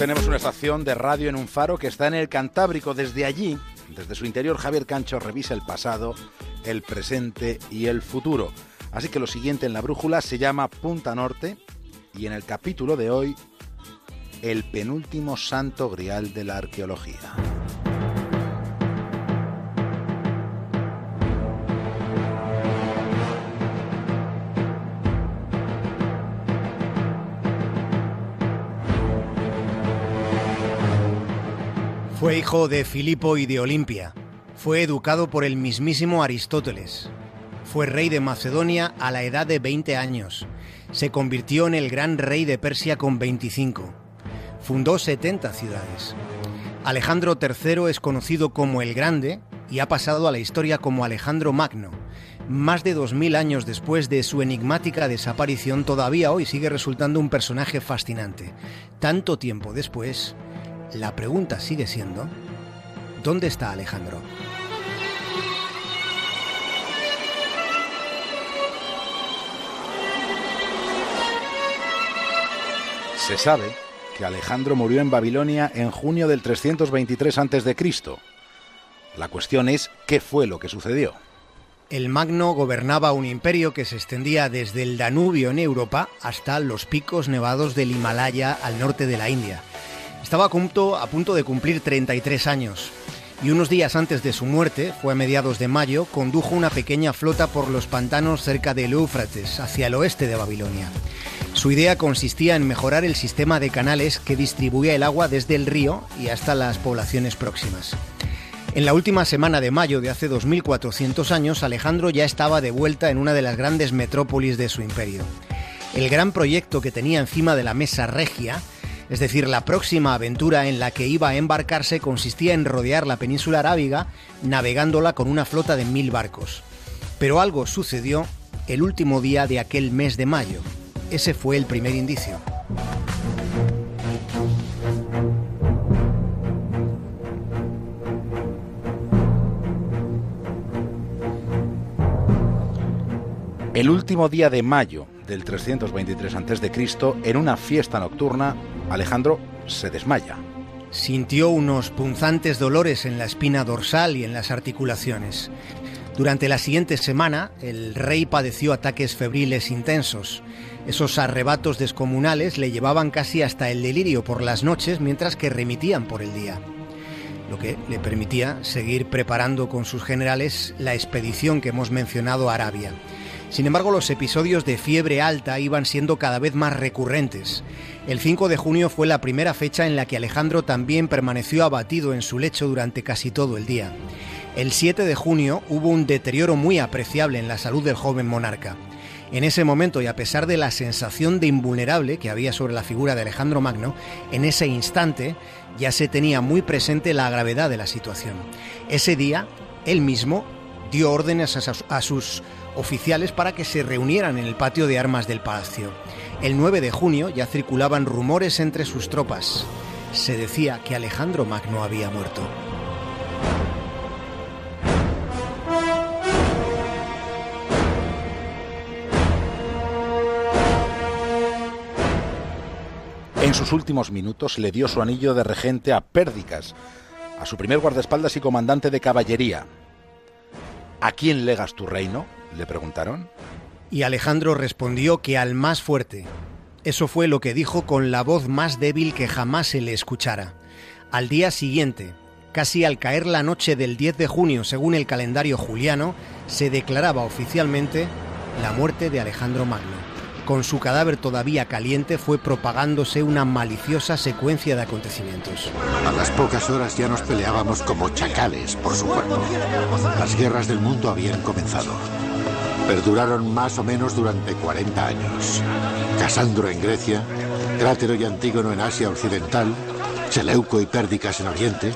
tenemos una estación de radio en un faro que está en el Cantábrico. Desde allí, desde su interior, Javier Cancho revisa el pasado, el presente y el futuro. Así que lo siguiente en la brújula se llama Punta Norte y en el capítulo de hoy, el penúltimo santo grial de la arqueología. Fue hijo de Filipo y de Olimpia. Fue educado por el mismísimo Aristóteles. Fue rey de Macedonia a la edad de 20 años. Se convirtió en el gran rey de Persia con 25. Fundó 70 ciudades. Alejandro III es conocido como el Grande y ha pasado a la historia como Alejandro Magno. Más de 2000 años después de su enigmática desaparición, todavía hoy sigue resultando un personaje fascinante. Tanto tiempo después, la pregunta sigue siendo, ¿dónde está Alejandro? Se sabe que Alejandro murió en Babilonia en junio del 323 a.C. La cuestión es, ¿qué fue lo que sucedió? El Magno gobernaba un imperio que se extendía desde el Danubio en Europa hasta los picos nevados del Himalaya al norte de la India. Estaba a punto, a punto de cumplir 33 años y unos días antes de su muerte, fue a mediados de mayo, condujo una pequeña flota por los pantanos cerca del Éufrates, hacia el oeste de Babilonia. Su idea consistía en mejorar el sistema de canales que distribuía el agua desde el río y hasta las poblaciones próximas. En la última semana de mayo de hace 2400 años, Alejandro ya estaba de vuelta en una de las grandes metrópolis de su imperio. El gran proyecto que tenía encima de la mesa regia es decir, la próxima aventura en la que iba a embarcarse consistía en rodear la península arábiga navegándola con una flota de mil barcos. Pero algo sucedió el último día de aquel mes de mayo. Ese fue el primer indicio. El último día de mayo del 323 a.C., en una fiesta nocturna, Alejandro se desmaya. Sintió unos punzantes dolores en la espina dorsal y en las articulaciones. Durante la siguiente semana, el rey padeció ataques febriles intensos. Esos arrebatos descomunales le llevaban casi hasta el delirio por las noches mientras que remitían por el día, lo que le permitía seguir preparando con sus generales la expedición que hemos mencionado a Arabia. Sin embargo, los episodios de fiebre alta iban siendo cada vez más recurrentes. El 5 de junio fue la primera fecha en la que Alejandro también permaneció abatido en su lecho durante casi todo el día. El 7 de junio hubo un deterioro muy apreciable en la salud del joven monarca. En ese momento, y a pesar de la sensación de invulnerable que había sobre la figura de Alejandro Magno, en ese instante ya se tenía muy presente la gravedad de la situación. Ese día, él mismo dio órdenes a sus oficiales para que se reunieran en el patio de armas del palacio. El 9 de junio ya circulaban rumores entre sus tropas. Se decía que Alejandro Magno había muerto. En sus últimos minutos le dio su anillo de regente a Pérdicas, a su primer guardaespaldas y comandante de caballería. ¿A quién legas tu reino? le preguntaron. Y Alejandro respondió que al más fuerte. Eso fue lo que dijo con la voz más débil que jamás se le escuchara. Al día siguiente, casi al caer la noche del 10 de junio según el calendario juliano, se declaraba oficialmente la muerte de Alejandro Magno. Con su cadáver todavía caliente fue propagándose una maliciosa secuencia de acontecimientos. A las pocas horas ya nos peleábamos como chacales por su cuerpo. Las guerras del mundo habían comenzado. Perduraron más o menos durante 40 años. Casandro en Grecia, Crátero y Antígono en Asia Occidental, Seleuco y Pérdicas en Oriente,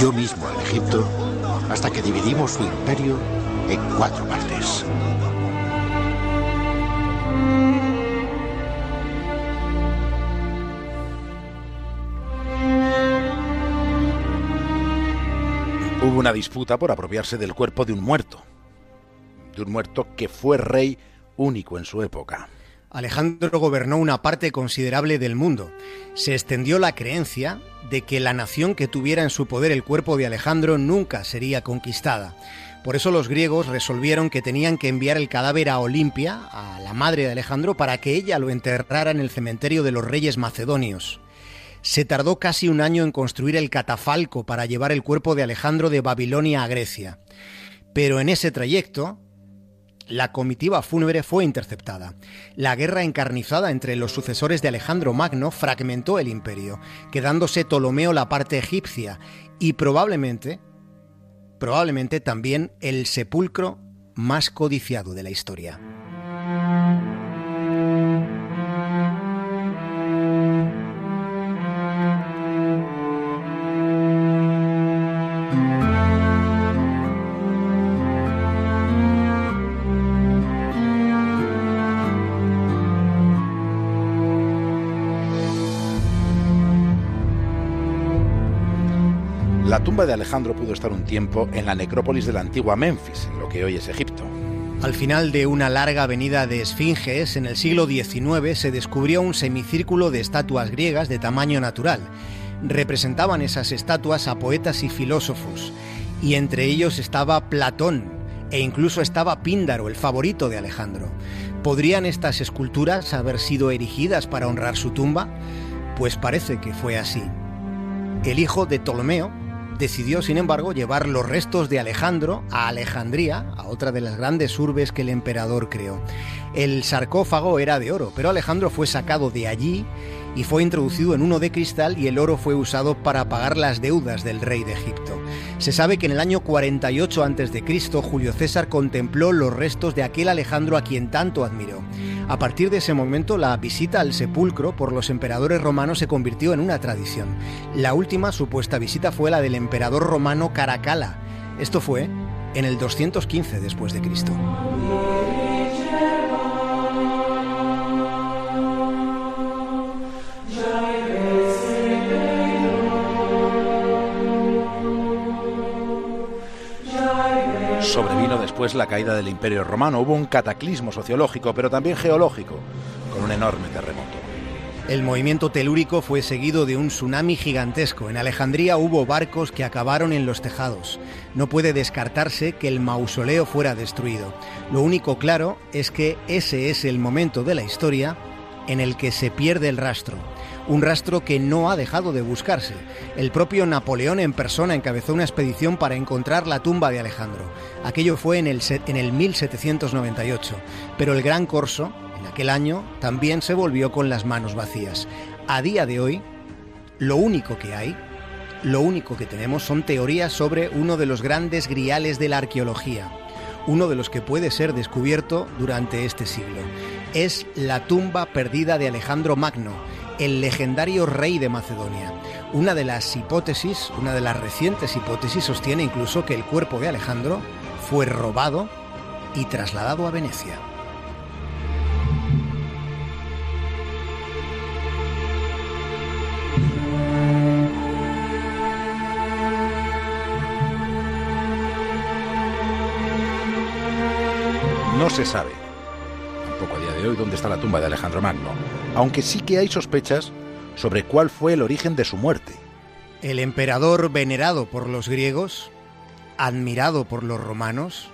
yo mismo en Egipto, hasta que dividimos su imperio en cuatro partes. Hubo una disputa por apropiarse del cuerpo de un muerto de un muerto que fue rey único en su época. Alejandro gobernó una parte considerable del mundo. Se extendió la creencia de que la nación que tuviera en su poder el cuerpo de Alejandro nunca sería conquistada. Por eso los griegos resolvieron que tenían que enviar el cadáver a Olimpia, a la madre de Alejandro, para que ella lo enterrara en el cementerio de los reyes macedonios. Se tardó casi un año en construir el catafalco para llevar el cuerpo de Alejandro de Babilonia a Grecia. Pero en ese trayecto, la comitiva fúnebre fue interceptada. La guerra encarnizada entre los sucesores de Alejandro Magno fragmentó el imperio, quedándose Ptolomeo la parte egipcia y probablemente, probablemente también el sepulcro más codiciado de la historia. La tumba de Alejandro pudo estar un tiempo en la necrópolis de la antigua Memphis, en lo que hoy es Egipto. Al final de una larga avenida de esfinges, en el siglo XIX se descubrió un semicírculo de estatuas griegas de tamaño natural. Representaban esas estatuas a poetas y filósofos, y entre ellos estaba Platón, e incluso estaba Píndaro, el favorito de Alejandro. ¿Podrían estas esculturas haber sido erigidas para honrar su tumba? Pues parece que fue así. El hijo de Ptolomeo, decidió, sin embargo, llevar los restos de Alejandro a Alejandría, a otra de las grandes urbes que el emperador creó. El sarcófago era de oro, pero Alejandro fue sacado de allí y fue introducido en uno de cristal y el oro fue usado para pagar las deudas del rey de Egipto. Se sabe que en el año 48 a.C. Julio César contempló los restos de aquel Alejandro a quien tanto admiró. A partir de ese momento, la visita al sepulcro por los emperadores romanos se convirtió en una tradición. La última supuesta visita fue la del emperador romano Caracalla. Esto fue en el 215 después de Cristo. Sobrevino después la caída del Imperio Romano. Hubo un cataclismo sociológico, pero también geológico, con un enorme terremoto. El movimiento telúrico fue seguido de un tsunami gigantesco. En Alejandría hubo barcos que acabaron en los tejados. No puede descartarse que el mausoleo fuera destruido. Lo único claro es que ese es el momento de la historia en el que se pierde el rastro un rastro que no ha dejado de buscarse. El propio Napoleón en persona encabezó una expedición para encontrar la tumba de Alejandro. Aquello fue en el, en el 1798, pero el Gran Corso, en aquel año, también se volvió con las manos vacías. A día de hoy, lo único que hay, lo único que tenemos son teorías sobre uno de los grandes griales de la arqueología, uno de los que puede ser descubierto durante este siglo. Es la tumba perdida de Alejandro Magno, el legendario rey de Macedonia. Una de las hipótesis, una de las recientes hipótesis, sostiene incluso que el cuerpo de Alejandro fue robado y trasladado a Venecia. No se sabe, tampoco a día de hoy, dónde está la tumba de Alejandro Magno aunque sí que hay sospechas sobre cuál fue el origen de su muerte. El emperador venerado por los griegos, admirado por los romanos,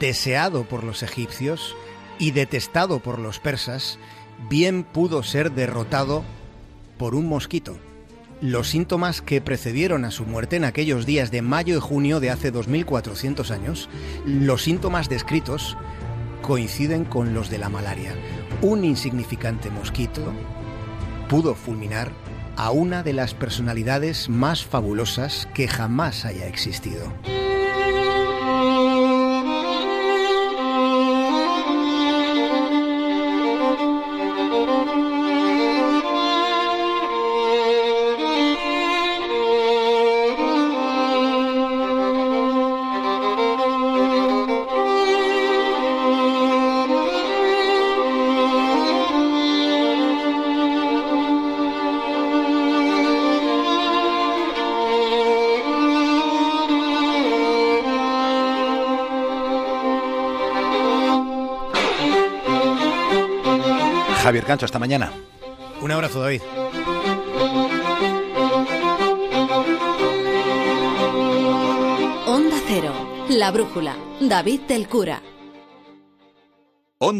deseado por los egipcios y detestado por los persas, bien pudo ser derrotado por un mosquito. Los síntomas que precedieron a su muerte en aquellos días de mayo y junio de hace 2400 años, los síntomas descritos coinciden con los de la malaria un insignificante mosquito pudo fulminar a una de las personalidades más fabulosas que jamás haya existido. Javier Cancho, hasta mañana. Un abrazo, David. Onda Cero, La Brújula, David del Cura. Onda